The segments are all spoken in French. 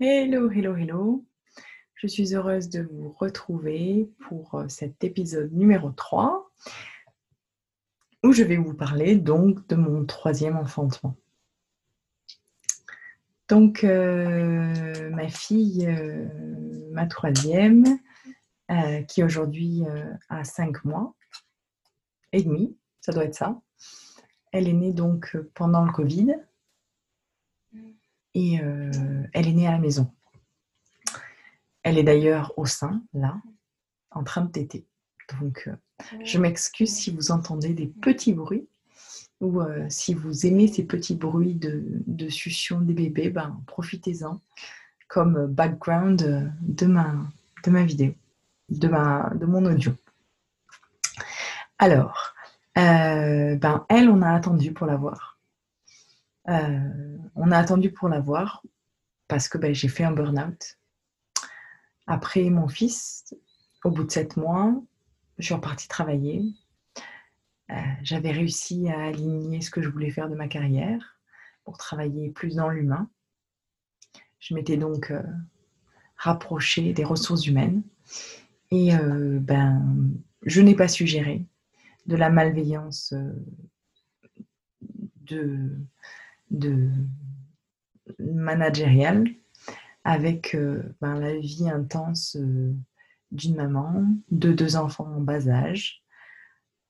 Hello, hello, hello. Je suis heureuse de vous retrouver pour euh, cet épisode numéro 3 où je vais vous parler donc de mon troisième enfantement. Donc, euh, ma fille, euh, ma troisième, qui aujourd'hui a 5 mois et demi, ça doit être ça. Elle est née donc pendant le Covid et elle est née à la maison. Elle est d'ailleurs au sein, là, en train de téter. Donc, je m'excuse si vous entendez des petits bruits ou si vous aimez ces petits bruits de, de succion des bébés, ben, profitez-en comme background de ma, de ma vidéo, de, ma, de mon audio. Alors, ben, elle, on a attendu pour la voir. On a attendu pour la voir parce que ben, j'ai fait un burn-out. Après mon fils, au bout de sept mois, je suis repartie travailler. Euh, j'avais réussi à aligner ce que je voulais faire de ma carrière pour travailler plus dans l'humain. Je m'étais donc euh, rapprochée des ressources humaines et euh, ben, je n'ai pas su gérer de la malveillance de, de managériale avec euh, ben, la vie intense euh, d'une maman, de deux enfants en bas âge,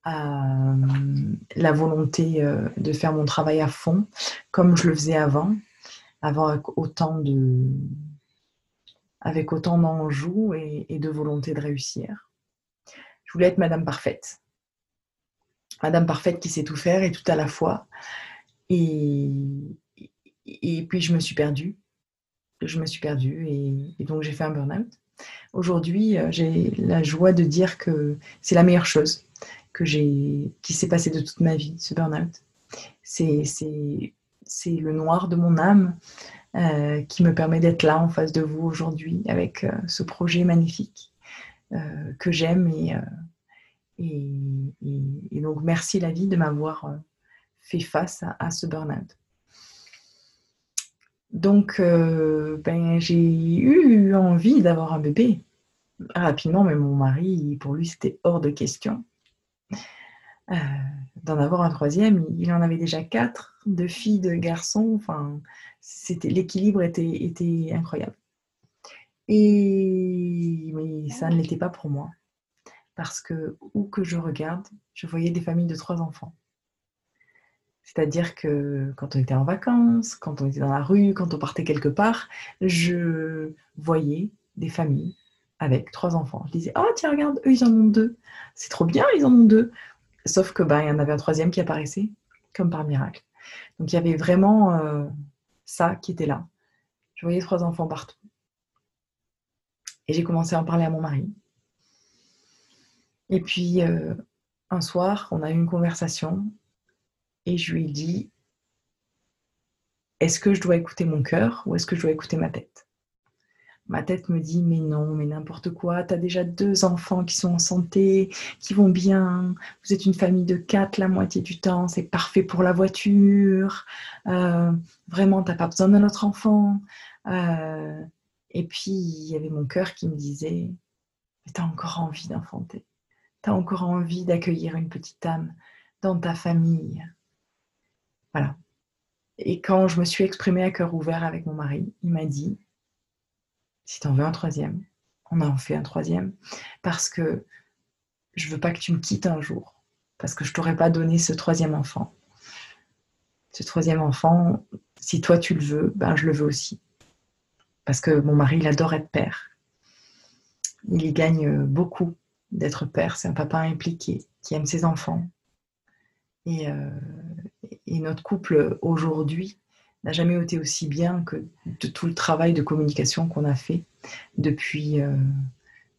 euh, la volonté de faire mon travail à fond, comme je le faisais avant, avec autant de autant d'enjeux et, de volonté de réussir. Je voulais être Madame Parfaite. Madame Parfaite qui sait tout faire et tout à la fois. Et, puis je me suis perdue je me suis perdue et, donc j'ai fait un burn-out. Aujourd'hui, euh, j'ai la joie de dire que c'est la meilleure chose que qui s'est passée de toute ma vie, ce burn-out. C'est, le noir de mon âme euh, qui me permet d'être là en face de vous aujourd'hui avec euh, ce projet magnifique que j'aime et, donc merci la vie de m'avoir fait face à, ce burn-out. Donc, euh, ben, j'ai eu envie d'avoir un bébé rapidement, mais mon mari, pour lui, c'était hors de question euh, d'en avoir un troisième. Il en avait déjà quatre, deux filles, deux garçons. Enfin, c'était l'équilibre était, était incroyable. Et mais ça ne l'était pas pour moi, parce que où que je regarde, je voyais des familles de trois enfants. C'est-à-dire que quand on était en vacances, quand on était dans la rue, quand on partait quelque part, je voyais des familles avec trois enfants. Je disais, oh tiens, regarde, eux, ils en ont deux. C'est trop bien, ils en ont deux. Sauf que ben, il y en avait un troisième qui apparaissait, comme par miracle. Donc il y avait vraiment euh, ça qui était là. Je voyais trois enfants partout. Et j'ai commencé à en parler à mon mari. Et puis, euh, un soir, on a eu une conversation et je lui ai dit est-ce que je dois écouter mon cœur ou est-ce que je dois écouter ma tête? Ma tête me dit mais non, mais n'importe quoi, tu as déjà deux enfants qui sont en santé, qui vont bien, vous êtes une famille de quatre la moitié du temps, c'est parfait pour la voiture, euh, vraiment, tu n'as pas besoin d'un autre enfant. Euh, et puis, il y avait mon cœur qui me disait, tu as encore envie d'enfanter, tu as encore envie d'accueillir une petite âme dans ta famille. Voilà. Et quand je me suis exprimée à cœur ouvert avec mon mari, il m'a dit si tu en veux un troisième, on en fait un troisième, parce que je veux pas que tu me quittes un jour, parce que je t'aurais pas donné ce troisième enfant. Ce troisième enfant, si toi tu le veux, ben je le veux aussi. Parce que mon mari, il adore être père. Il y gagne beaucoup d'être père. C'est un papa impliqué qui aime ses enfants. Et, euh, et notre couple aujourd'hui n'a jamais été aussi bien que de tout le travail de communication qu'on a fait depuis, euh,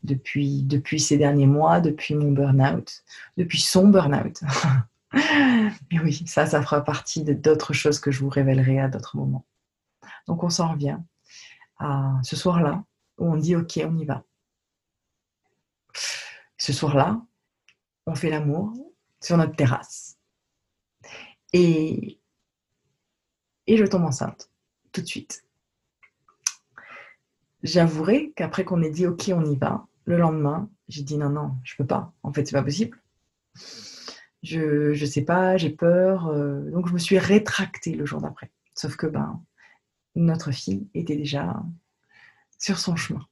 depuis, depuis ces derniers mois, depuis mon burn-out, depuis son burn-out. Mais oui, ça, ça fera partie d'autres choses que je vous révélerai à d'autres moments. Donc on s'en revient à ce soir-là où on dit ok, on y va. Ce soir-là, on fait l'amour sur notre terrasse et, je tombe enceinte tout de suite. j'avouerai qu'après qu'on ait dit OK, on y va, le lendemain, j'ai dit non, non, je peux pas. En fait, c'est pas possible. Je ne sais pas, j'ai peur. Euh, donc, je me suis rétractée le jour d'après. Sauf que ben, notre fille était déjà sur son chemin.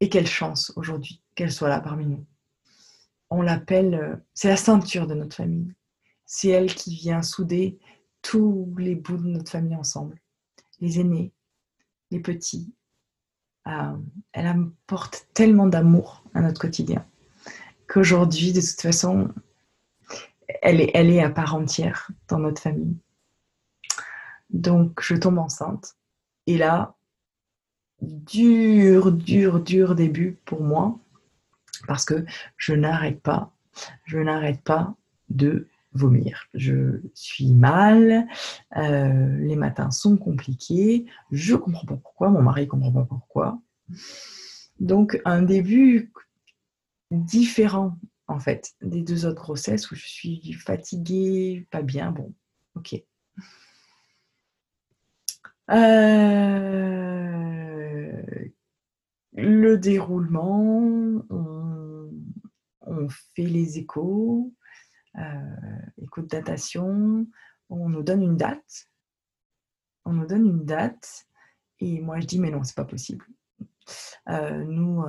Et quelle chance aujourd'hui qu'elle soit là parmi nous. On l'appelle, euh, c'est la ceinture de notre famille. C'est elle qui vient souder tous les bouts de notre famille ensemble. Les aînés, les petits. Euh, elle apporte tellement d'amour à notre quotidien qu'aujourd'hui, de toute façon, elle est, elle est à part entière dans notre famille. Donc, je tombe enceinte. Et là, dur, dur, dur début pour moi, parce que je n'arrête pas, je n'arrête pas de vomir. Je suis mal, euh, les matins sont compliqués, je comprends pas pourquoi, mon mari comprend pas pourquoi. Donc un début différent en fait des deux autres grossesses où je suis fatiguée, pas bien, bon, ok. Euh, le déroulement, on, fait les échos, euh, écho de datation, on nous donne une date, on nous donne une date, et moi je dis mais non, c'est pas possible. Euh, nous,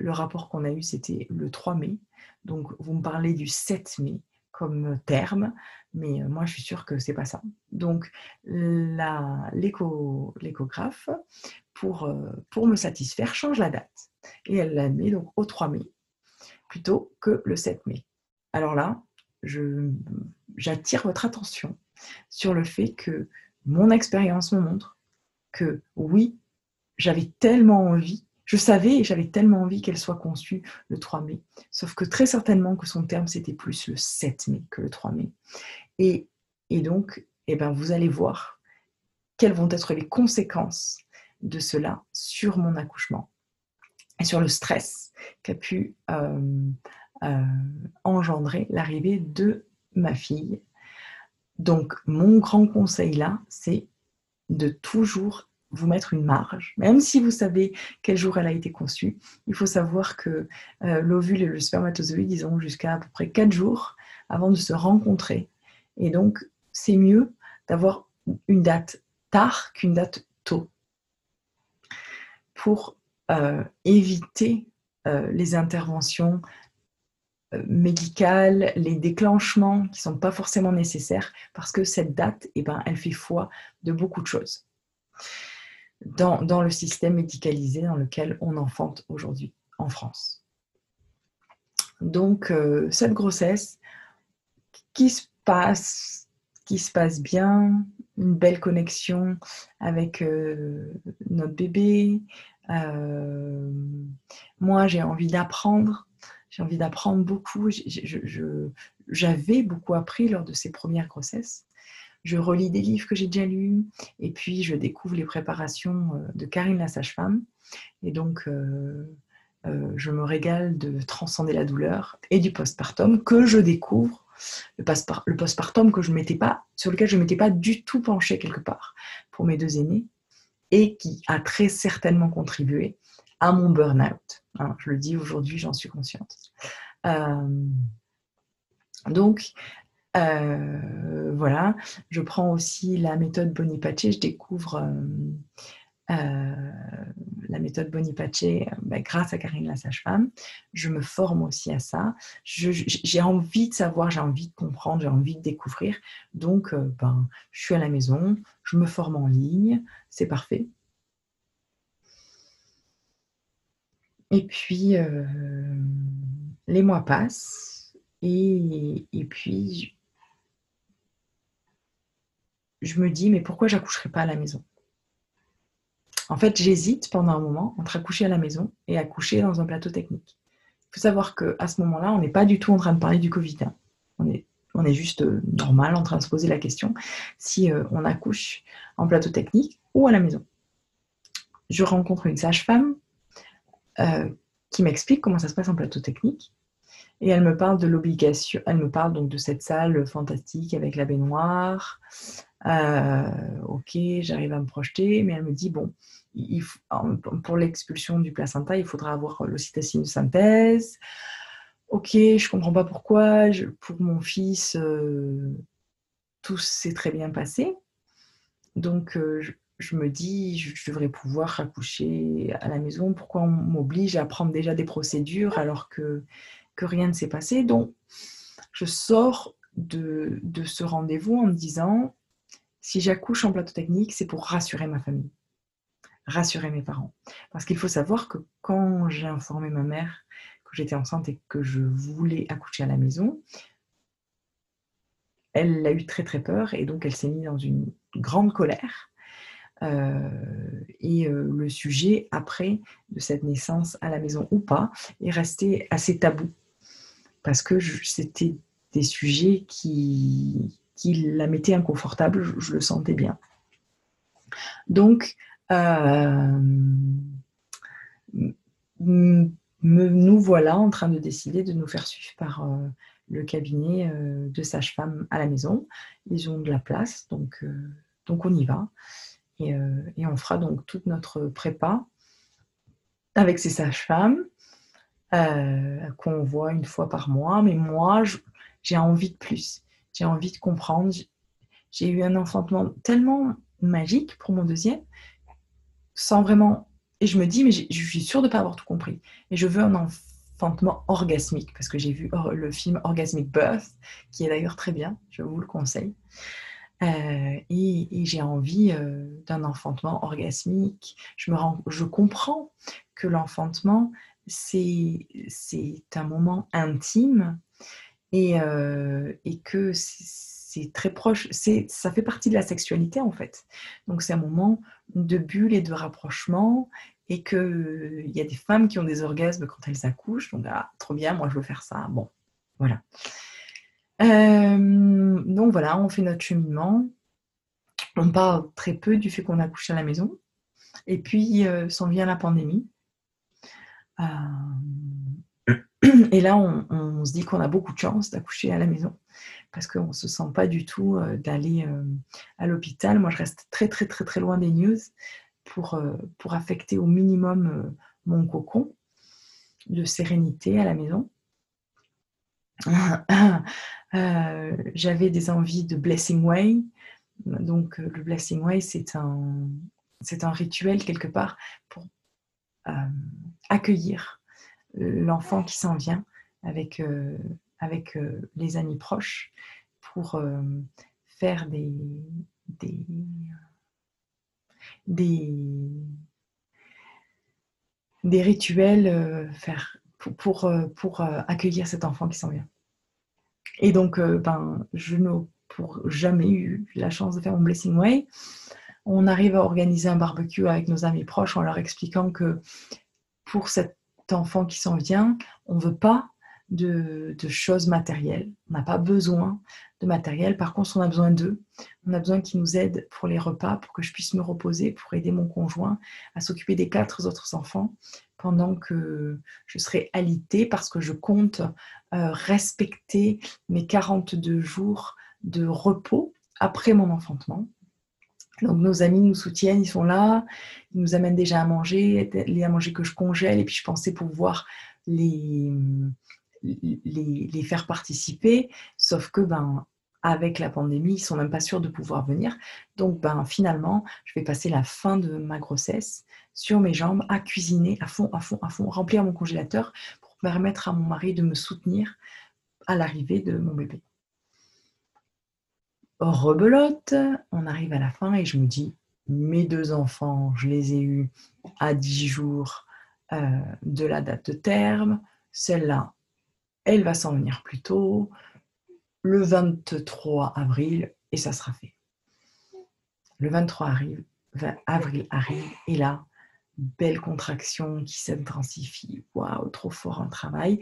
le rapport qu'on a eu, c'était le 3 mai. Donc, vous me parlez du 7 mai comme terme, mais euh, moi je suis sûre que c'est pas ça. Donc l'échographe, pour, euh, pour me satisfaire, change la date. Et elle la met donc au 3 mai, plutôt que le 7 mai. Alors là, j'attire votre attention sur le fait que mon expérience me montre que oui, j'avais tellement envie je savais et j'avais tellement envie qu'elle soit conçue le 3 mai. Sauf que très certainement que son terme, c'était plus le 7 mai que le 3 mai. Et, donc, eh ben, vous allez voir quelles vont être les conséquences de cela sur mon accouchement et sur le stress qu'a pu euh, euh, engendrer l'arrivée de ma fille. Donc, mon grand conseil là, c'est de toujours vous mettre une marge. Même si vous savez quel jour elle a été conçue, il faut savoir que euh, l'ovule et le spermatozoïde, ils ont jusqu'à à peu près 4 jours avant de se rencontrer. Et donc, c'est mieux d'avoir une date tard qu'une date tôt pour euh, éviter les interventions médicales, les déclenchements qui ne sont pas forcément nécessaires parce que cette date, eh ben, elle fait foi de beaucoup de choses dans, le système médicalisé dans lequel on enfante aujourd'hui en France. Donc, euh, cette grossesse qui se passe, qui se passe bien, une belle connexion avec euh, notre bébé. Euh, moi, j'ai envie d'apprendre. J'ai envie d'apprendre beaucoup. J'avais beaucoup appris lors de ces premières grossesses je relis des livres que j'ai déjà lus, et puis je découvre les préparations euh, de Karine la sage-femme. Et donc, euh, euh, je me régale de transcender la douleur et du postpartum que je découvre, le, postpartum que je mettais pas, sur lequel je ne m'étais pas du tout penchée quelque part pour mes deux aînés, et qui a très certainement contribué à mon burn-out. Je le dis aujourd'hui, j'en suis consciente. donc, euh, voilà, je prends aussi la méthode Bonipace, je découvre euh, euh, la méthode Bonipace bah, grâce à Karine la sage-femme. Je me forme aussi à ça. J'ai envie de savoir, j'ai envie de comprendre, j'ai envie de découvrir. Donc, ben, je suis à la maison, je me forme en ligne, c'est parfait. Et puis, les mois passent et, et puis je me dis, mais pourquoi j'accoucherai pas à la maison? En fait, j'hésite pendant un moment entre accoucher à la maison et accoucher dans un plateau technique. Il faut savoir qu'à ce moment-là, on n'est pas du tout en train de parler du Covid. Hein. On, est, on est juste euh, normal en train de se poser la question si euh, on accouche en plateau technique ou à la maison. Je rencontre une sage-femme euh, qui m'explique comment ça se passe en plateau technique. Et elle me parle de l'obligation, elle me parle donc de cette salle fantastique avec la baignoire, ok, j'arrive à me projeter, mais elle me dit, bon, pour l'expulsion du placenta, il faudra avoir l'ocytocine de synthèse. Ok, je comprends pas pourquoi. pour mon fils, tout s'est très bien passé. Donc, me dis, je, devrais pouvoir accoucher à la maison. Pourquoi on m'oblige à prendre déjà des procédures alors que, que rien ne s'est passé? Donc, je sors de, de ce rendez-vous en me disant, si j'accouche en plateau technique, c'est pour rassurer ma famille, rassurer mes parents. Parce qu'il faut savoir que quand j'ai informé ma mère que j'étais enceinte et que je voulais accoucher à la maison, elle a eu très très peur et donc elle s'est mise dans une grande colère. Euh, et euh, le sujet après de cette naissance à la maison ou pas est resté assez tabou parce que c'était des sujets qui, qui la mettaient inconfortable, je, le sentais bien. Donc, euh, nous voilà en train de décider de nous faire suivre par le cabinet de sage-femme à la maison. Ils ont de la place, donc, donc on y va. Euh, et, on fera donc toute notre prépa avec ces sages-femmes qu'on voit une fois par mois. Mais moi, j'ai envie de plus. J'ai envie de comprendre. J'ai eu un enfantement tellement magique pour mon deuxième, sans vraiment... Et je me dis, mais je suis sûre de ne pas avoir tout compris. Et je veux un enfant enfantement orgasmique, parce que j'ai vu le film Orgasmic Birth, qui est d'ailleurs très bien, je vous le conseille. Euh, et, j'ai envie euh, d'un enfantement orgasmique. Je, comprends que l'enfantement, c'est un moment intime et, euh, et que c'est très proche, ça fait partie de la sexualité en fait. Donc c'est un moment de bulle et de rapprochement et qu'il y a des femmes qui ont des orgasmes quand elles accouchent. Donc, ah, trop bien, moi je veux faire ça. Bon, voilà. Euh, donc voilà, on fait notre cheminement. On parle très peu du fait qu'on accouche à la maison. Et puis, euh, s'en vient la pandémie. Euh, et là, on, se dit qu'on a beaucoup de chance d'accoucher à la maison parce qu'on ne se sent pas du tout d'aller à l'hôpital. Moi, je reste très, très, très, très loin des news pour, pour affecter au minimum mon cocon de sérénité à la maison. Euh, j'avais des envies de Blessing Way. Donc, le Blessing Way, c'est un, c'est un rituel quelque part pour accueillir l'enfant qui s'en vient avec, avec les amis proches pour faire des, des, des, des rituels euh, faire, pour, euh, pour euh, accueillir cet enfant qui s'en vient. Et donc, ben, je n'ai pour jamais eu la chance de faire mon Blessing Way. On arrive à organiser un barbecue avec nos amis proches en leur expliquant que pour cet enfant qui s'en vient, on ne veut pas de, choses matérielles. On n'a pas besoin de matériel. Par contre, on a besoin d'eux. On a besoin qu'ils nous aident pour les repas, pour que je puisse me reposer, pour aider mon conjoint à s'occuper des quatre autres enfants pendant que je serai alitée parce que je compte euh, respecter mes 42 jours de repos après mon enfantement. Donc nos amis nous soutiennent, ils sont là, ils nous amènent déjà à manger, les à manger que je congèle, et puis je pensais pouvoir les, les, faire participer, sauf que ben, avec la pandémie, ils sont même pas sûrs de pouvoir venir. Donc ben, finalement, je vais passer la fin de ma grossesse sur mes jambes à cuisiner à fond, à fond, à fond, remplir mon congélateur pour permettre à mon mari de me soutenir à l'arrivée de mon bébé. Rebelote, on arrive à la fin et je me dis, mes deux enfants, je les ai eus à 10 jours euh, de la date de terme. Celle-là, elle va s'en venir plus tôt, le 23 avril, et ça sera fait. Le 23 avril, arrive, et là, belle contraction qui s'intensifie. Waouh, trop fort un travail.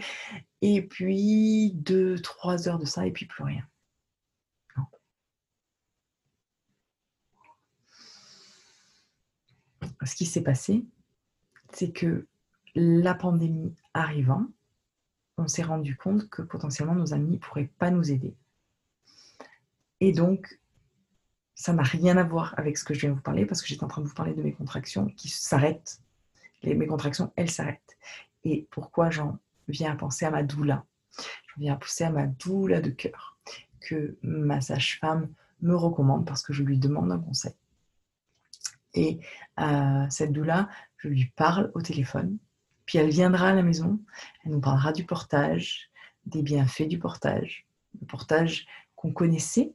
Et puis, deux, trois heures de ça, et puis plus rien. Ce qui s'est passé, c'est que la pandémie arrivant, on s'est rendu compte que potentiellement nos amis ne pourraient pas nous aider. Et donc, ça n'a rien à voir avec ce que je viens de vous parler parce que j'étais en train de vous parler de mes contractions qui s'arrêtent. mes contractions, elles s'arrêtent. Et pourquoi j'en viens à penser à ma doula? J'en viens à penser à ma doula de cœur que ma sage-femme me recommande parce que je lui demande un conseil. Et euh, cette doula, je lui parle au téléphone, puis elle viendra à la maison, elle nous parlera du portage, des bienfaits du portage, le portage qu'on connaissait,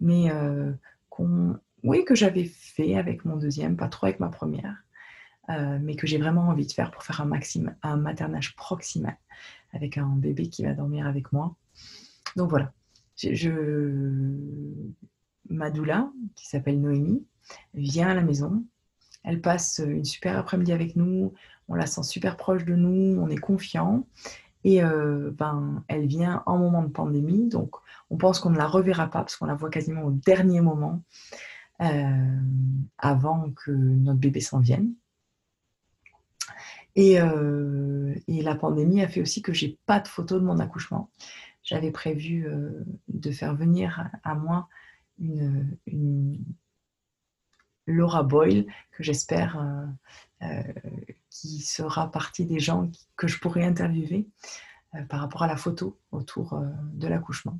mais euh, qu'on, oui, que j'avais fait avec mon deuxième, pas trop avec ma première, euh, mais que j'ai vraiment envie de faire pour faire un, un maternage proximal avec un bébé qui va dormir avec moi. Donc voilà, je, qui s'appelle Noémie, vient à la maison. Elle passe une super après-midi avec nous. On la sent super proche de nous. On est confiant. Et euh, ben, elle vient en moment de pandémie. Donc, on pense qu'on ne la reverra pas parce qu'on la voit quasiment au dernier moment euh, avant que notre bébé s'en vienne. Et, euh, et, la pandémie a fait aussi que j'ai pas de photos de mon accouchement. J'avais prévu de faire venir à moi une, Laura Boyle, que j'espère qui sera partie des gens que je pourrais interviewer euh, par rapport à la photo autour de l'accouchement.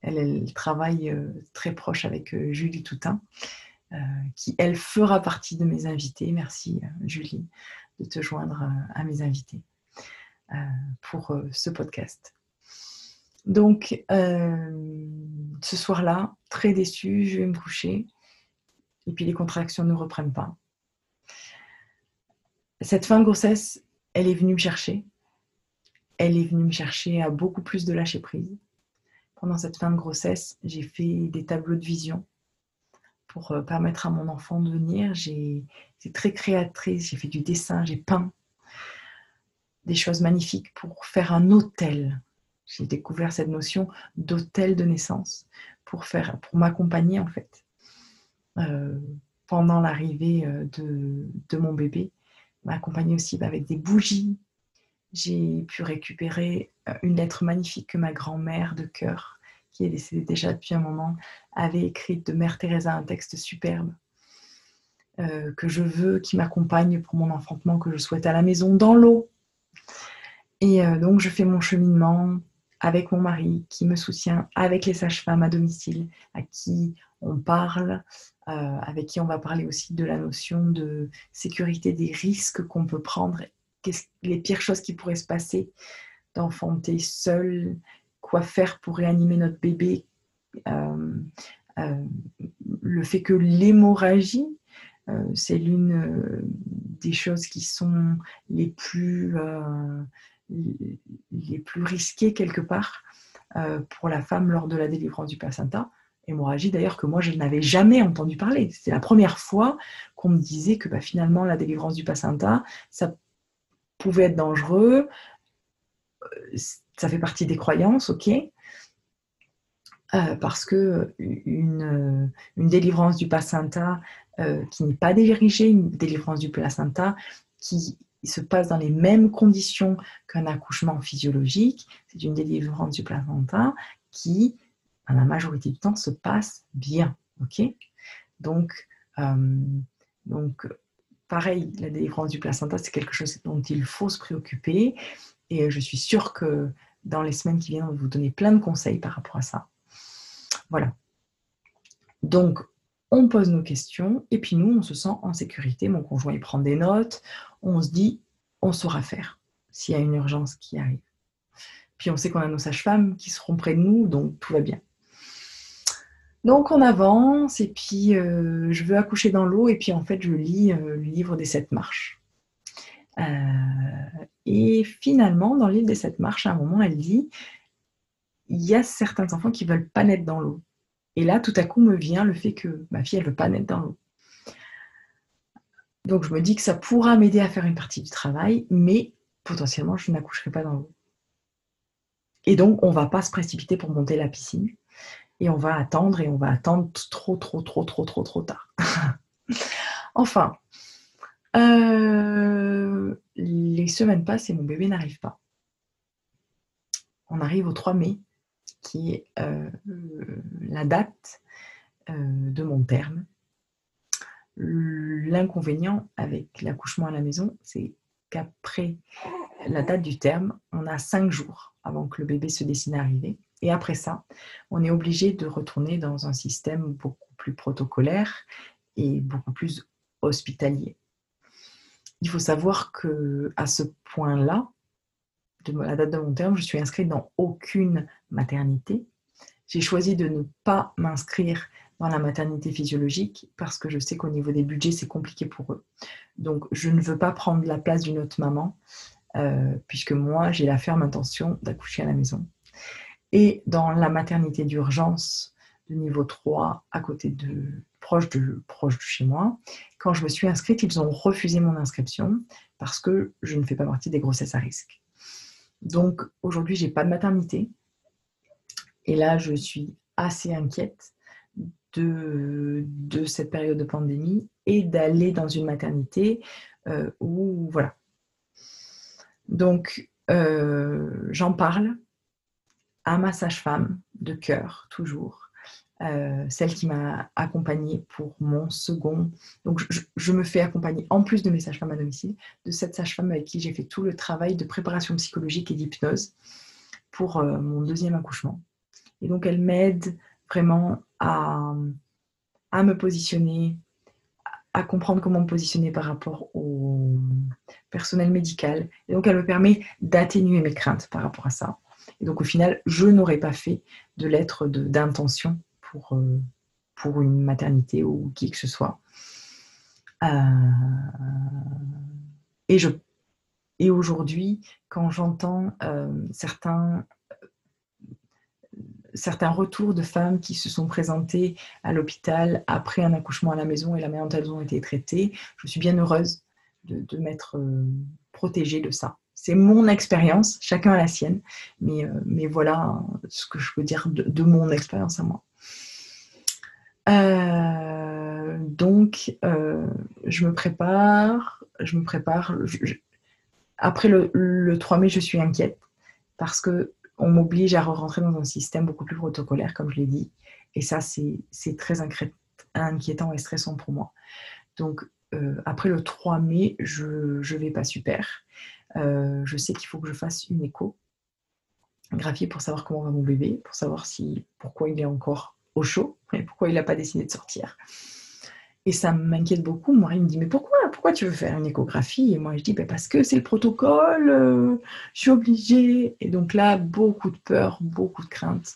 Elle, travaille très proche avec Julie Toutin, qui elle fera partie de mes invités. Merci Julie de te joindre à mes invités pour ce podcast. Donc, euh, ce soir-là, très déçue, je vais me coucher. Et puis les contractions ne reprennent pas. Cette fin de grossesse, elle est venue me chercher. Elle est venue me chercher à beaucoup plus de lâcher prise. Pendant cette fin de grossesse, j'ai fait des tableaux de vision pour euh, permettre à mon enfant de venir. J'ai été très créatrice, j'ai fait du dessin, j'ai peint des choses magnifiques pour faire un hôtel j'ai découvert cette notion d'hôtel de naissance pour, faire, pour m'accompagner en fait euh, pendant l'arrivée euh, de, de, mon bébé. M'accompagner aussi avec des bougies. J'ai pu récupérer euh, une lettre magnifique que ma grand-mère de cœur, qui est décédée déjà depuis un moment, avait écrite de Mère Teresa, un texte superbe. que je veux, qui m'accompagne pour mon enfantement, que je souhaite à la maison, dans l'eau. Et donc, je fais mon cheminement avec mon mari qui me soutient, avec les sages-femmes à domicile à qui on parle, euh, avec qui on va parler aussi de la notion de sécurité des risques qu'on peut prendre, les pires choses qui pourraient se passer, d'enfanter seul, quoi faire pour réanimer notre bébé, euh, euh, le fait que l'hémorragie, c'est l'une des choses qui sont les plus les plus risqués quelque part pour la femme lors de la délivrance du placenta. Hémorragie d'ailleurs que moi je n'avais jamais entendu parler. C'était la première fois qu'on me disait que bah, finalement la délivrance du placenta, ça pouvait être dangereux, euh, ça fait partie des croyances, ok, euh, parce que une, une, délivrance du placenta qui n'est pas dirigée, une délivrance du placenta qui se passe dans les mêmes conditions qu'un accouchement physiologique. C'est une délivrance du placenta qui, la majorité du temps, se passe bien. Ok? Donc, euh, donc, pareil, la délivrance du placenta, c'est quelque chose dont il faut se préoccuper. Et je suis sûre que dans les semaines qui viennent, on va vous donner plein de conseils par rapport à ça. Voilà. Donc, on pose nos questions et puis nous, on se sent en sécurité. Mon conjoint, il prend des notes. On se dit, on saura faire s'il y a une urgence qui arrive. Puis on sait qu'on a nos sages-femmes qui seront près de nous, donc tout va bien. Donc on avance et puis euh, je veux accoucher dans l'eau et puis en fait je lis euh, le livre des sept marches. Euh, et finalement, dans le livre des sept marches, à un moment, elle dit, il y a certains enfants qui veulent pas naître dans l'eau. Et là, tout à coup, me vient le fait que ma fille, elle veut pas naître dans l'eau. Donc, je me dis que ça pourra m'aider à faire une partie du travail, mais potentiellement, je n'accoucherai pas dans l'eau. Et donc, on ne va pas se précipiter pour monter la piscine. Et on va attendre et on va attendre trop, trop, trop, trop, trop, trop tard. enfin, euh, les semaines passent et mon bébé n'arrive pas. On arrive au 3 mai qui est euh, la date euh, de mon terme. L'inconvénient avec l'accouchement à la maison, c'est qu'après la date du terme, on a cinq jours avant que le bébé se dessine à arriver. Et après ça, on est obligé de retourner dans un système beaucoup plus protocolaire et beaucoup plus hospitalier. Il faut savoir que à ce point-là, de la date de mon terme, je suis inscrite dans aucune maternité. J'ai choisi de ne pas m'inscrire dans la maternité physiologique parce que je sais qu'au niveau des budgets, c'est compliqué pour eux. Donc, je ne veux pas prendre la place d'une autre maman euh, puisque moi, j'ai la ferme intention d'accoucher à la maison. Et dans la maternité d'urgence de niveau 3, à côté de proche de, proche de chez moi, quand je me suis inscrite, ils ont refusé mon inscription parce que je ne fais pas partie des grossesses à risque. Donc aujourd'hui, j'ai pas de maternité. Et là, je suis assez inquiète de, de cette période de pandémie et d'aller dans une maternité euh, où, voilà. Donc, euh, j'en parle à ma sage-femme de cœur, toujours, euh, celle qui m'a accompagnée pour mon second. Donc, je, me fais accompagner, en plus de mes sages-femmes à domicile, de cette sage-femme avec qui j'ai fait tout le travail de préparation psychologique et d'hypnose pour euh, mon deuxième accouchement. Et donc, elle m'aide vraiment à, à me positionner, à comprendre comment me positionner par rapport au personnel médical. Et donc, elle me permet d'atténuer mes craintes par rapport à ça. Et donc, au final, je n'aurais pas fait de lettre d'intention pour, euh, pour une maternité ou qui que ce soit. Euh, et je, et aujourd'hui, quand j'entends euh, certains, certains retours de femmes qui se sont présentées à l'hôpital après un accouchement à la maison et la manière dont elles ont été traitées, je suis bien heureuse de, de m'être protégée de ça. C'est mon expérience, chacun a la sienne, mais, mais voilà ce que je peux dire de mon expérience à moi. Euh, donc, euh, je me prépare, je me prépare. Après le, 3 mai, je suis inquiète parce que on m'oblige à rentrer dans un système beaucoup plus protocolaire, comme je l'ai dit. Et ça, c'est très inquiétant et stressant pour moi. Donc, euh, après le 3 mai, je ne vais pas super. Je sais qu'il faut que je fasse une écho graphiée pour savoir comment va mon bébé, pour savoir si pourquoi il est encore au chaud, mais pourquoi il n'a pas décidé de sortir Et ça m'inquiète beaucoup. Moi, il me dit, mais pourquoi, pourquoi tu veux faire une échographie? Et moi, je dis, ben, parce que c'est le protocole, euh, je suis obligée. Et donc là, beaucoup de peur, beaucoup de craintes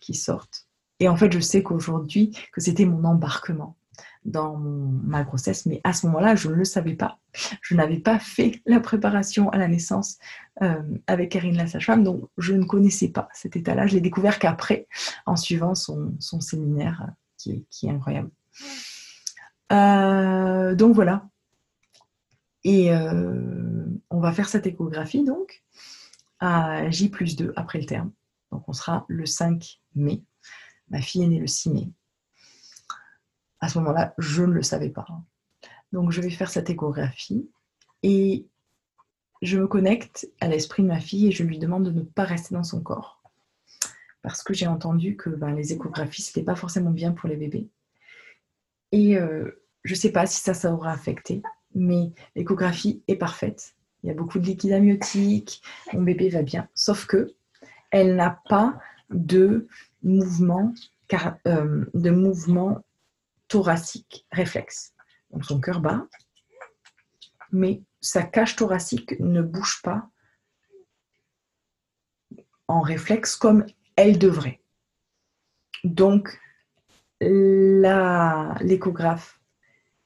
qui sortent. Et en fait, je sais qu'aujourd'hui, que c'était mon embarquement dans ma grossesse, mais à ce moment-là, je ne le savais pas. Je n'avais pas fait la préparation à la naissance euh, avec Karine la donc je ne connaissais pas cet état-là. Je l'ai découvert qu'après, en suivant son, séminaire euh, qui est, incroyable. Euh, donc voilà. Et on va faire cette échographie donc à J plus 2 après le terme. Donc on sera le 5 mai. Ma fille est née le 6 mai. Ce moment-là, je ne le savais pas. Donc je vais faire cette échographie et je me connecte à l'esprit de ma fille et je lui demande de ne pas rester dans son corps. Parce que j'ai entendu que ben, les échographies, ce n'était pas forcément bien pour les bébés. Et euh, je ne sais pas si ça, ça aura affecté, mais l'échographie est parfaite. Il y a beaucoup de liquide amniotique, mon bébé va bien. Sauf que elle n'a pas de mouvement, euh, de mouvement thoracique réflexe. Donc son cœur bat, mais sa cage thoracique ne bouge pas en réflexe comme elle devrait. Donc l'échographe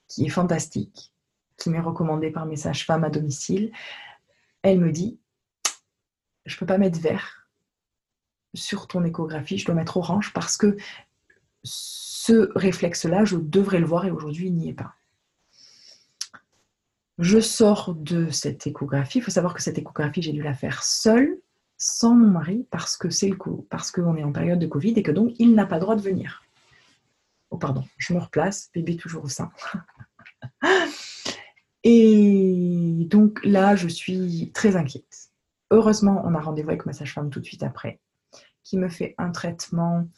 qui est fantastique, qui m'est recommandé par mes sages-femmes à domicile, elle me dit je ne peux pas mettre vert sur ton échographie, je dois mettre orange parce que ce réflexe-là, je devrais le voir et aujourd'hui, il n'y est pas. Je sors de cette échographie. Il faut savoir que cette échographie, j'ai dû la faire seule, sans mon mari, parce que c'est le coup, parce qu'on est en période de Covid et que donc il n'a pas le droit de venir. Oh pardon, je me replace, bébé toujours au sein. et donc là, je suis très inquiète. Heureusement, on a rendez-vous avec ma sage-femme tout de suite après, qui me fait un traitement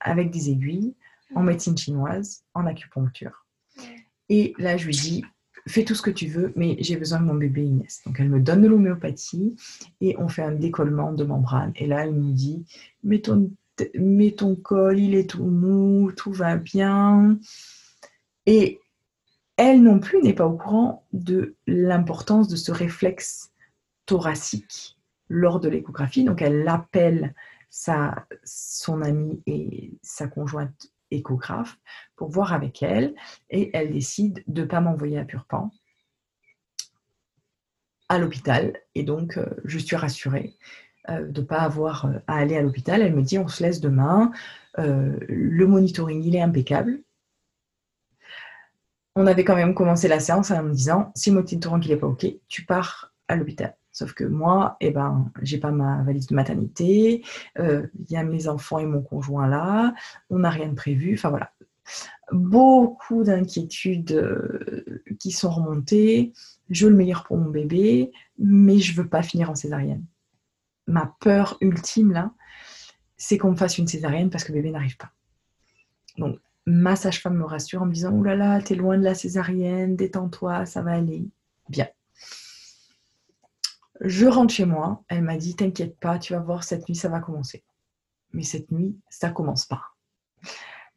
avec des aiguilles en médecine chinoise, en acupuncture. Et là, je lui dis, fais tout ce que tu veux, mais j'ai besoin de mon bébé Inès. Donc, elle me donne de l'homéopathie et on fait un décollement de membrane. Et là, elle me dit, mets ton, mets ton col, il est tout mou, tout va bien. Et elle non plus n'est pas au courant de l'importance de ce réflexe thoracique lors de l'échographie. Donc, elle appelle sa, son amie et sa conjointe échographe pour voir avec elle et elle décide de ne pas m'envoyer à Purpan à l'hôpital et donc euh, je suis rassurée euh, de ne pas avoir euh, à aller à l'hôpital. Elle me dit on se laisse demain, le monitoring il est impeccable. On avait quand même commencé la séance en me disant si le monitoring il n'est pas ok, tu pars à l'hôpital. Sauf que moi, eh ben, j'ai pas ma valise de maternité, euh, il y a mes enfants et mon conjoint là, on n'a rien de prévu. Enfin voilà, beaucoup d'inquiétudes euh, qui sont remontées. Je veux le meilleur pour mon bébé, mais je veux pas finir en césarienne. Ma peur ultime là, c'est qu'on me fasse une césarienne parce que bébé n'arrive pas. Donc, ma sage-femme me rassure en me disant, oh là là, t'es loin de la césarienne, détends-toi, ça va aller. Bien. Je rentre chez moi. Elle m'a dit T'inquiète pas, tu vas voir, cette nuit, ça va commencer. Mais cette nuit, ça commence pas.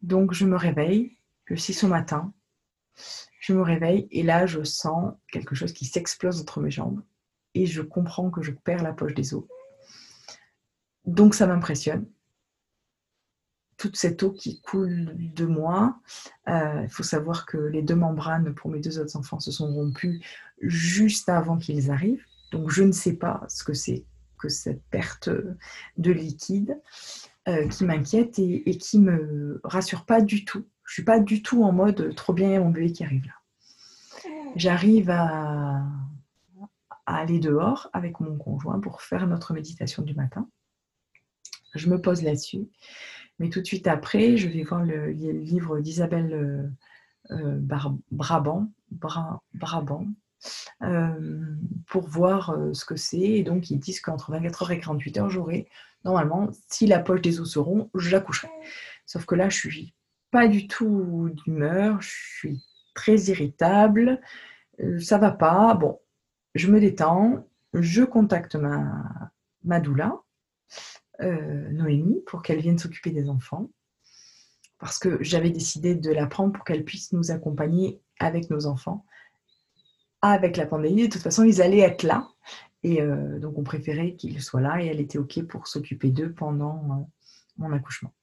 Donc, je me réveille le 6 au matin. Je me réveille et là, je sens quelque chose qui s'explose entre mes jambes. Et je comprends que je perds la poche des os. Donc, ça m'impressionne. Toute cette eau qui coule de moi. Euh, il faut savoir que les deux membranes pour mes deux autres enfants se sont rompues juste avant qu'ils arrivent. Donc je ne sais pas ce que c'est que cette perte de liquide euh, qui m'inquiète et, et, qui me rassure pas du tout. Je suis pas du tout en mode trop bien mon bébé qui arrive là. J'arrive à, aller dehors avec mon conjoint pour faire notre méditation du matin. Je me pose là-dessus. Mais tout de suite après, je vais voir le, livre d'Isabelle euh, euh, Brabant, Brabant euh, pour voir euh, ce que c'est. Et donc, ils disent qu'entre 24 heures et 48 heures, j'aurai, normalement, si la poche des os se rompt, je l'accoucherai. Sauf que là, je suis pas du tout d'humeur, je suis très irritable, euh, ça va pas. Bon, je me détends, je contacte ma doula, Noémie, pour qu'elle vienne s'occuper des enfants. Parce que j'avais décidé de la prendre pour qu'elle puisse nous accompagner avec nos enfants avec la pandémie, de toute façon, ils allaient être là. Et euh, donc, on préférait qu'ils soient là et elle était OK pour s'occuper d'eux pendant euh, mon accouchement.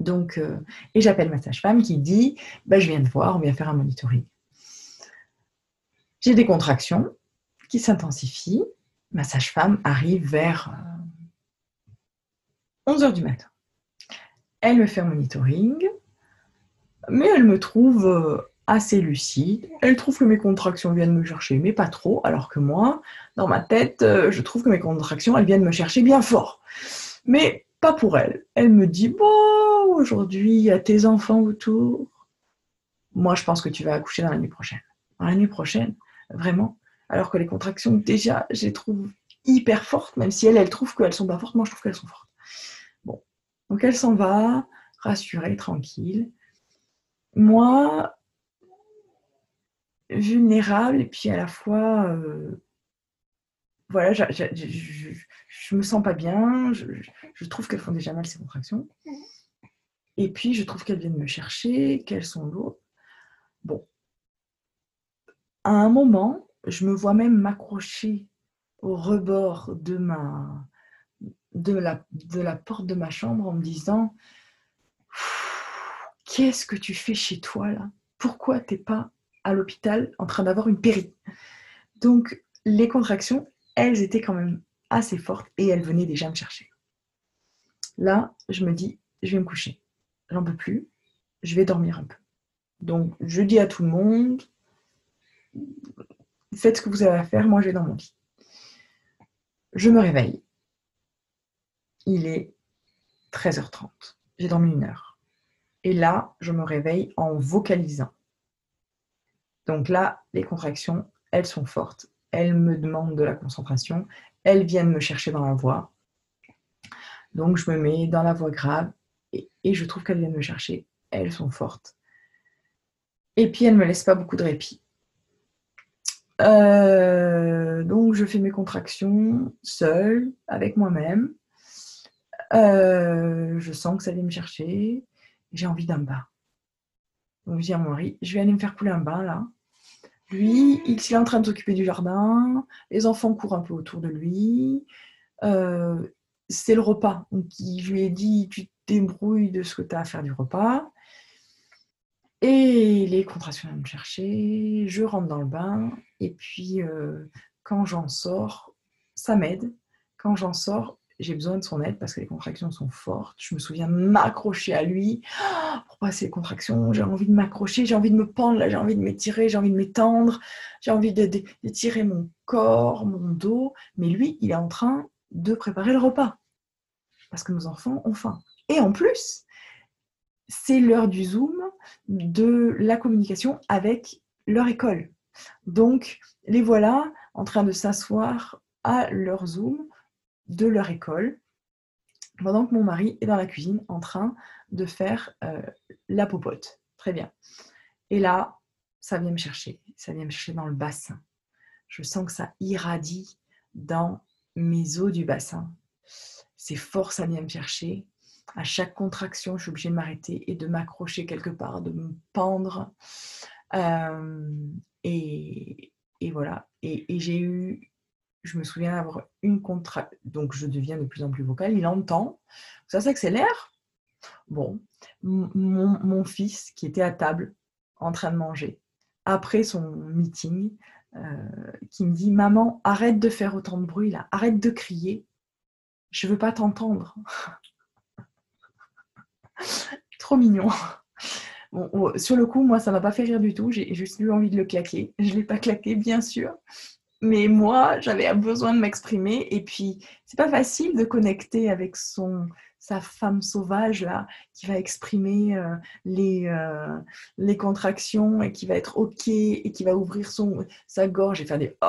Donc, euh, et j'appelle ma sage-femme qui dit bah, Je viens de voir, on vient faire un monitoring. J'ai des contractions qui s'intensifient. Ma sage-femme arrive vers 11 h du matin. Elle me fait un monitoring, mais elle me trouve assez lucide. Elle trouve que mes contractions viennent me chercher, mais pas trop, alors que moi, dans ma tête, euh, je trouve que mes contractions, elles viennent me chercher bien fort. Mais pas pour elle. Elle me dit, bon, aujourd'hui, il y a tes enfants autour. Moi, je pense que tu vas accoucher dans la nuit prochaine. Dans la nuit prochaine, vraiment. Alors que les contractions, déjà, je les trouve hyper fortes, même si elle, elle trouve qu'elles sont pas fortes, moi, je trouve qu'elles sont fortes. Bon. Donc, elle s'en va, rassurée, tranquille. Moi, vulnérable et puis à la fois, euh, voilà, je, je, me sens pas bien, je, trouve qu'elles font déjà mal ces contractions. Et puis je trouve qu'elles viennent me chercher, qu'elles sont lourdes. Bon. À un moment, je me vois même m'accrocher au rebord de ma de la, de la porte de ma chambre en me disant Qu'est-ce que tu fais chez toi là? Pourquoi t'es pas à l'hôpital en train d'avoir une péri. Donc les contractions, elles étaient quand même assez fortes et elles venaient déjà me chercher. Là, je me dis, je vais me coucher. J'en peux plus. Je vais dormir un peu. Donc, je dis à tout le monde, faites ce que vous avez à faire, moi je vais dans mon lit. Je me réveille. Il est 13h30. J'ai dormi une heure. Et là, je me réveille en vocalisant. Donc là, les contractions, elles sont fortes. Elles me demandent de la concentration. elles viennent me chercher dans la voie. Donc je me mets dans la voie grave et, je trouve qu'elles viennent me chercher. Elles sont fortes. Et puis elles ne me laissent pas beaucoup de répit. Euh, donc je fais mes contractions seule, avec moi-même. Euh, je sens que ça vient me chercher. J'ai envie d'un bain. Donc je dis à mon mari, je vais aller me faire couler un bain là. Lui, il est en train de s'occuper du jardin, les enfants courent un peu autour de lui. Euh, c'est le repas. Donc, je lui ai dit, tu débrouilles de ce que tu as à faire du repas. Et les contractions viennent me chercher, je rentre dans le bain, et puis euh, quand j'en sors, ça m'aide. Quand j'en sors, j'ai besoin de son aide parce que les contractions sont fortes. Je me souviens m'accrocher à lui pour passer les contractions. J'ai envie de m'accrocher, j'ai envie de me pendre, j'ai envie de m'étirer, j'ai envie de m'étendre, j'ai envie d'étirer mon corps, mon dos. Mais lui, il est en train de préparer le repas parce que nos enfants ont faim. Et en plus, c'est l'heure du Zoom, de la communication avec leur école. Donc, les voilà en train de s'asseoir à leur Zoom de leur école, pendant que mon mari est dans la cuisine en train de faire euh, la popote. Très bien. Et là, ça vient me chercher. Ça vient me chercher dans le bassin. Je sens que ça irradie dans mes os du bassin. C'est fort, ça vient me chercher. À chaque contraction, je suis obligée de m'arrêter et de m'accrocher quelque part, de me pendre. Euh, et, voilà. et j'ai eu je me souviens d'avoir une contraction, donc je deviens de plus en plus vocale, il entend, ça s'accélère. Bon, mon, fils qui était à table en train de manger, après son meeting, euh, qui me dit Maman, arrête de faire autant de bruit là, arrête de crier, je veux pas t'entendre. Trop mignon. Bon, sur le coup, moi, ça m'a pas fait rire du tout. J'ai juste eu envie de le claquer. Je l'ai pas claqué, bien sûr mais moi, j'avais besoin de m'exprimer. Et puis, c'est pas facile de connecter avec son, sa femme sauvage là, qui va exprimer euh, les, euh, les contractions et qui va être ok et qui va ouvrir son, sa gorge et faire des oh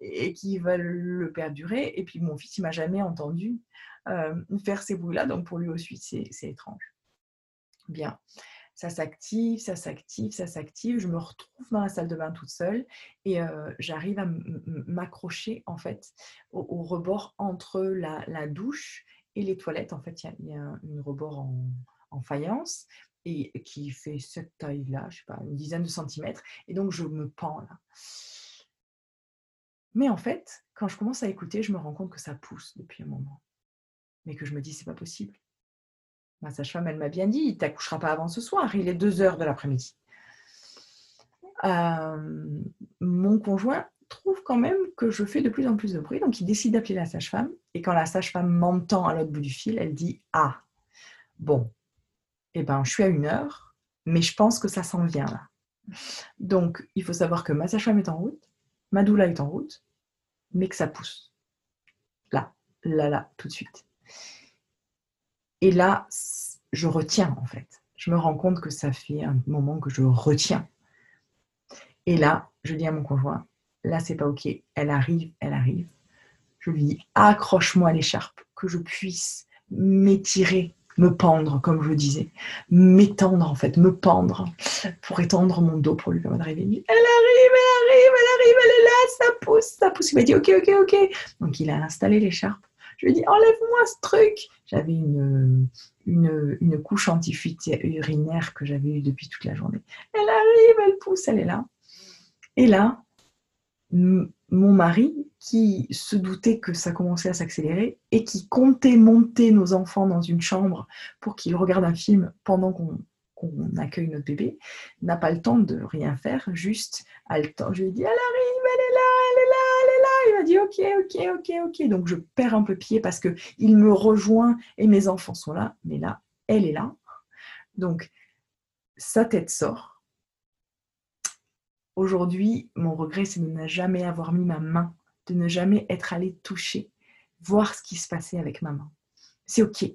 et qui va le perdurer. Et puis, mon fils, il m'a jamais entendu euh, faire ces bruits-là, donc pour lui aussi, c'est étrange. Bien ça s'active, ça s'active, ça s'active. Je me retrouve dans la salle de bain toute seule et euh, j'arrive à m'accrocher en fait au, rebord entre la, douche et les toilettes. En fait, il y, a, un rebord en, faïence et qui fait cette taille-là, je sais pas, une dizaine de centimètres. Et donc, je me pends là. Mais en fait, quand je commence à écouter, je me rends compte que ça pousse depuis un moment. Mais que je me dis, c'est pas possible. Ma sage-femme, elle m'a bien dit, il t'accouchera pas avant ce soir, il est 2 heures de l'après-midi. Euh, mon conjoint trouve quand même que je fais de plus en plus de bruit, donc il décide d'appeler la sage-femme. Et quand la sage-femme m'entend à l'autre bout du fil, elle dit Ah, bon, eh ben, je suis à une heure, mais je pense que ça s'en vient là. Donc, il faut savoir que ma sage-femme est en route, ma doula est en route, mais que ça pousse. Là, là, là, tout de suite. Et là, je retiens en fait. Je me rends compte que ça fait un moment que je retiens. Et là, je dis à mon conjoint, là c'est pas ok, elle arrive, elle arrive. Je lui dis, accroche-moi l'écharpe, que je puisse m'étirer, me pendre, comme je disais, m'étendre en fait, me pendre pour étendre mon dos pour lui permettre d'arriver. Elle arrive, elle arrive, elle arrive, elle est là, ça pousse, ça pousse. Il m'a dit, ok, ok, ok. Donc il a installé l'écharpe. Je lui ai dit, enlève-moi ce truc. J'avais une, une, couche anti-fuite urinaire que j'avais eue depuis toute la journée. Elle arrive, elle pousse, elle est là. Et là, mon mari, qui se doutait que ça commençait à s'accélérer et qui comptait monter nos enfants dans une chambre pour qu'ils regardent un film pendant qu'on accueille notre bébé, n'a pas le temps de rien faire, juste a le temps. Je lui ai dit, elle arrive, elle est là, elle est là, elle est là. Il m'a dit, ok, ok, ok, ok. Donc je perds un peu pied parce qu'il me rejoint et mes enfants sont là, mais là, elle est là. Donc sa tête sort. Aujourd'hui, mon regret, c'est de ne jamais avoir mis ma main, de ne jamais être allé toucher, voir ce qui se passait avec ma main. C'est ok,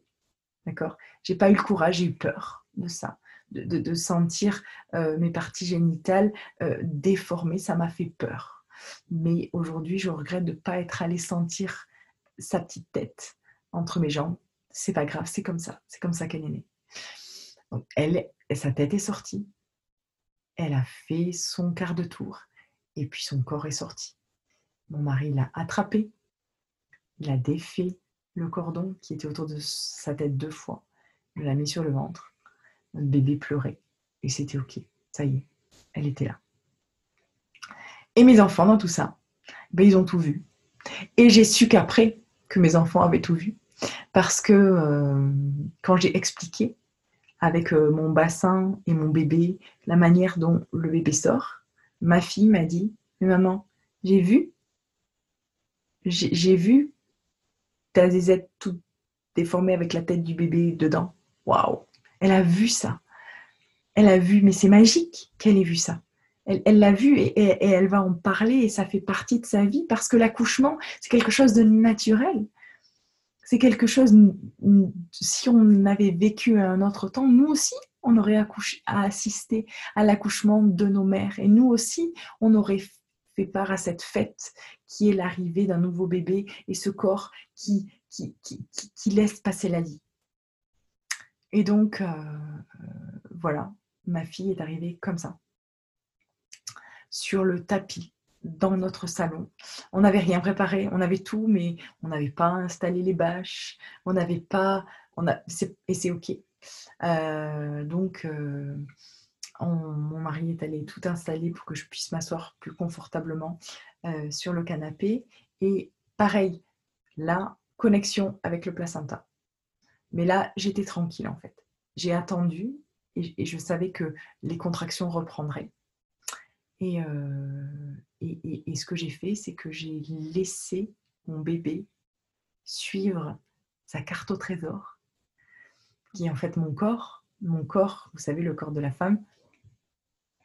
d'accord? J'ai pas eu le courage, j'ai eu peur de ça de, sentir mes parties génitales déformées. Ça m'a fait peur. Mais aujourd'hui, je regrette de ne pas être allée sentir sa petite tête entre mes jambes. C'est pas grave, c'est comme ça. C'est comme ça qu'elle est née. Elle, sa tête est sortie. Elle a fait son quart de tour. Et puis son corps est sorti. Mon mari l'a attrapé. Il a défait le cordon qui était autour de sa tête deux fois. Il l'a mis sur le ventre. Notre bébé pleurait. Et c'était OK. Ça y est, elle était là. Et mes enfants, dans tout ça, ben, ils ont tout vu. Et j'ai su qu'après que mes enfants avaient tout vu. Parce que euh, quand j'ai expliqué avec euh, mon bassin et mon bébé la manière dont le bébé sort, ma fille m'a dit, mais maman, j'ai vu, j'ai vu ta zézette toute déformée avec la tête du bébé dedans. Waouh Elle a vu ça. Elle a vu, mais c'est magique qu'elle ait vu ça. Elle l'a vu et, elle va en parler et ça fait partie de sa vie parce que l'accouchement, c'est quelque chose de naturel. C'est quelque chose, si on avait vécu un autre temps, nous aussi, on aurait accouché, assisté à l'accouchement de nos mères. Et nous aussi, on aurait fait part à cette fête qui est l'arrivée d'un nouveau bébé et ce corps qui, qui, qui, laisse passer la vie. Et donc, euh, euh, voilà, ma fille est arrivée comme ça sur le tapis dans notre salon. On n'avait rien préparé, on avait tout, mais on n'avait pas installé les bâches, on n'avait pas, on a, et c'est ok. Euh, donc, euh, mon mari est allé tout installer pour que je puisse m'asseoir plus confortablement euh, sur le canapé. Et pareil, la connexion avec le placenta. Mais là, j'étais tranquille en fait. J'ai attendu et je savais que les contractions reprendraient. Euh, et, ce que j'ai fait, c'est que j'ai laissé mon bébé suivre sa carte au trésor, qui est en fait mon corps, mon corps, vous savez, le corps de la femme,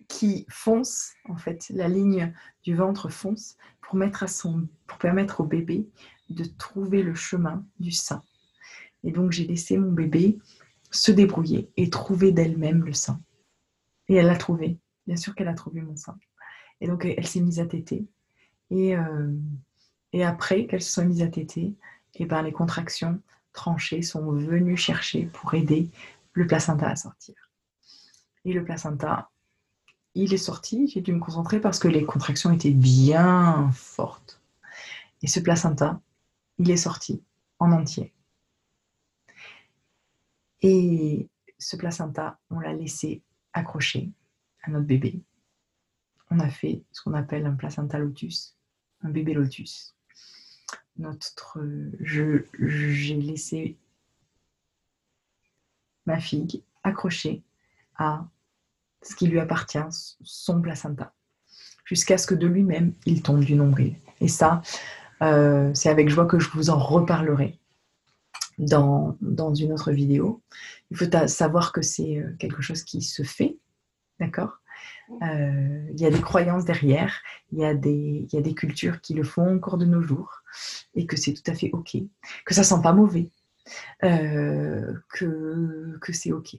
qui fonce, en fait, la ligne du ventre fonce pour, mettre à son, pour permettre au bébé de trouver le chemin du sein. Et donc j'ai laissé mon bébé se débrouiller et trouver d'elle-même le sein. Et elle l'a trouvé. Bien sûr qu'elle a trouvé mon sein. Et donc, elle s'est mise à téter. Et, euh, et après qu'elle se soit mise à téter, et eh ben, les contractions tranchées sont venues chercher pour aider le placenta à sortir. Et le placenta, il est sorti. J'ai dû me concentrer parce que les contractions étaient bien fortes. Et ce placenta, il est sorti en entier. Et ce placenta, on l'a laissé accroché notre bébé on a fait ce qu'on appelle un placenta lotus, un bébé lotus. Notre, j'ai laissé ma fille accrochée à ce qui lui appartient, son placenta, jusqu'à ce que de lui-même il tombe du nombril. Et ça, euh, c'est avec joie que je vous en reparlerai dans, dans une autre vidéo. Il faut savoir que c'est euh, quelque chose qui se fait, d'accord euh, il y a des croyances derrière, il y, a des, il y a des cultures qui le font encore de nos jours et que c'est tout à fait OK, que ça sent pas mauvais, euh, que, que c'est OK.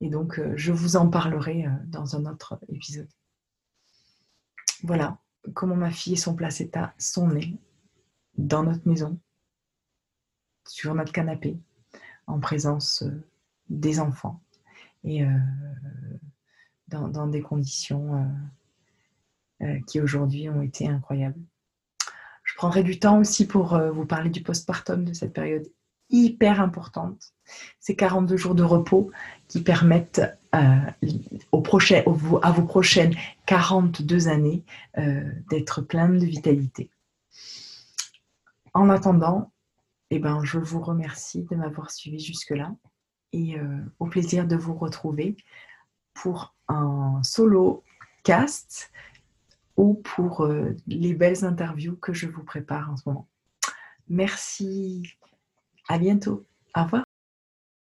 Et donc, euh, je vous en parlerai dans un autre épisode. Voilà comment ma fille et son placenta sont nés dans notre maison, sur notre canapé, en présence des enfants. Et dans, des conditions euh, euh, qui aujourd'hui ont été incroyables. Je prendrai du temps aussi pour euh, vous parler du postpartum, de cette période hyper importante. Ces 42 jours de repos qui permettent à vos prochaines 42 années d'être pleines de vitalité. En attendant, eh ben, je vous remercie de m'avoir suivi jusque-là et au plaisir de vous retrouver pour un solo cast ou pour euh, les belles interviews que je vous prépare en ce moment. Merci, à bientôt, au revoir.